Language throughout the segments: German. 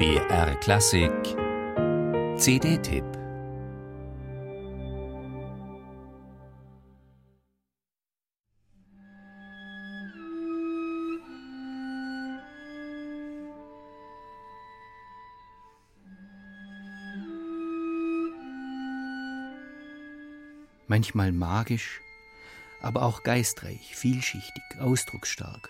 BR Klassik. CD-Tipp Manchmal magisch, aber auch geistreich, vielschichtig, ausdrucksstark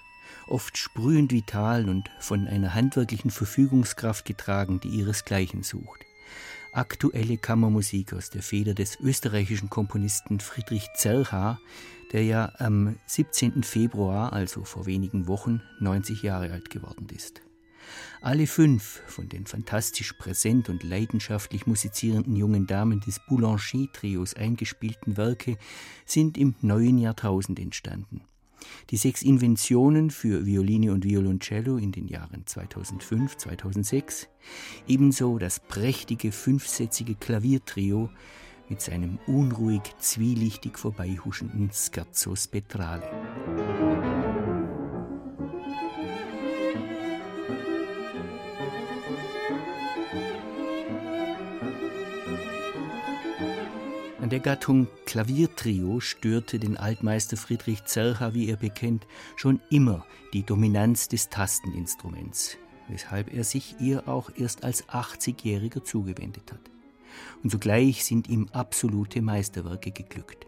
oft sprühend vital und von einer handwerklichen Verfügungskraft getragen, die ihresgleichen sucht. Aktuelle Kammermusik aus der Feder des österreichischen Komponisten Friedrich Zerha, der ja am 17. Februar, also vor wenigen Wochen, 90 Jahre alt geworden ist. Alle fünf von den fantastisch präsent und leidenschaftlich musizierenden jungen Damen des Boulanger-Trios eingespielten Werke sind im neuen Jahrtausend entstanden. Die sechs Inventionen für Violine und Violoncello in den Jahren 2005, 2006, ebenso das prächtige fünfsätzige Klaviertrio mit seinem unruhig zwielichtig vorbeihuschenden Scherzo Spettrale. An der Gattung Klaviertrio störte den Altmeister Friedrich Zerha, wie er bekennt, schon immer die Dominanz des Tasteninstruments, weshalb er sich ihr auch erst als 80-Jähriger zugewendet hat. Und zugleich sind ihm absolute Meisterwerke geglückt.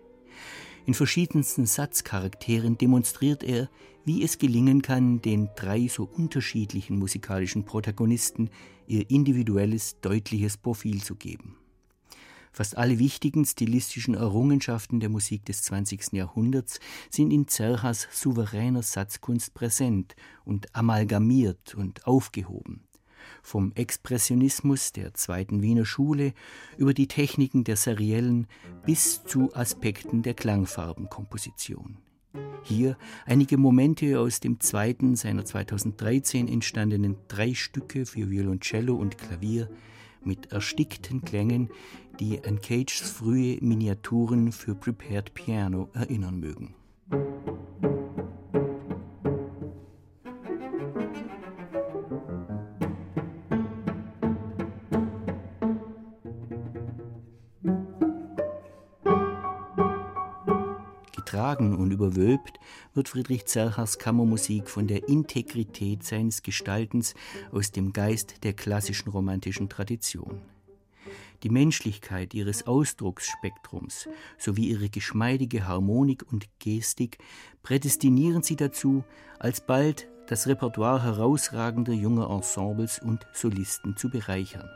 In verschiedensten Satzcharakteren demonstriert er, wie es gelingen kann, den drei so unterschiedlichen musikalischen Protagonisten ihr individuelles, deutliches Profil zu geben. Fast alle wichtigen stilistischen Errungenschaften der Musik des 20. Jahrhunderts sind in Zerhas souveräner Satzkunst präsent und amalgamiert und aufgehoben. Vom Expressionismus der zweiten Wiener Schule über die Techniken der seriellen bis zu Aspekten der Klangfarbenkomposition. Hier einige Momente aus dem zweiten seiner 2013 entstandenen drei Stücke für Violoncello und Klavier mit erstickten Klängen, die an Cages frühe Miniaturen für Prepared Piano erinnern mögen. Getragen und überwölbt wird Friedrich Zerchers Kammermusik von der Integrität seines Gestaltens aus dem Geist der klassischen romantischen Tradition. Die Menschlichkeit ihres Ausdrucksspektrums sowie ihre geschmeidige Harmonik und Gestik prädestinieren sie dazu, alsbald das Repertoire herausragender junger Ensembles und Solisten zu bereichern.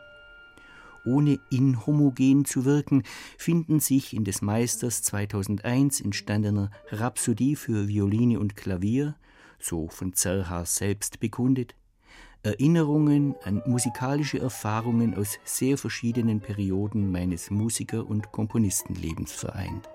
Ohne inhomogen zu wirken, finden sich in des Meisters 2001 entstandener Rhapsodie für Violine und Klavier, so von Zerha selbst bekundet, Erinnerungen an musikalische Erfahrungen aus sehr verschiedenen Perioden meines Musiker- und Komponistenlebens vereint.